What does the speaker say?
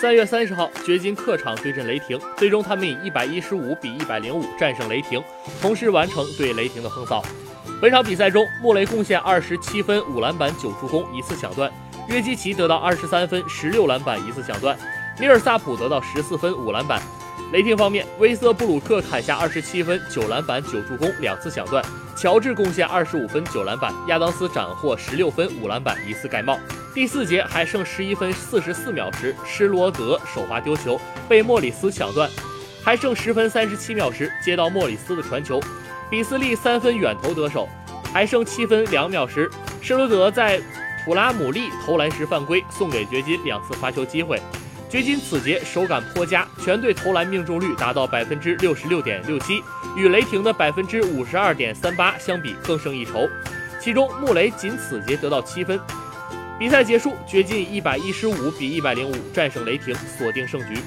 三月三十号，掘金客场对阵雷霆，最终他们以一百一十五比一百零五战胜雷霆，同时完成对雷霆的横扫。本场比赛中，穆雷贡献二十七分、五篮板、九助攻、一次抢断；约基奇得到二十三分、十六篮板、一次抢断；米尔萨普得到十四分、五篮板。雷霆方面，威瑟布鲁克砍下二十七分、九篮板、九助攻、两次抢断；乔治贡献二十五分、九篮板；亚当斯斩获十六分、五篮板、一次盖帽。第四节还剩十一分四十四秒时，施罗德首发丢球被莫里斯抢断；还剩十分三十七秒时，接到莫里斯的传球，比斯利三分远投得手；还剩七分两秒时，施罗德在普拉姆利投篮时犯规，送给掘金两次罚球机会。掘金此节手感颇佳，全队投篮命中率达到百分之六十六点六七，与雷霆的百分之五十二点三八相比更胜一筹。其中穆雷仅此节得到七分。比赛结束，掘金一百一十五比一百零五战胜雷霆，锁定胜局。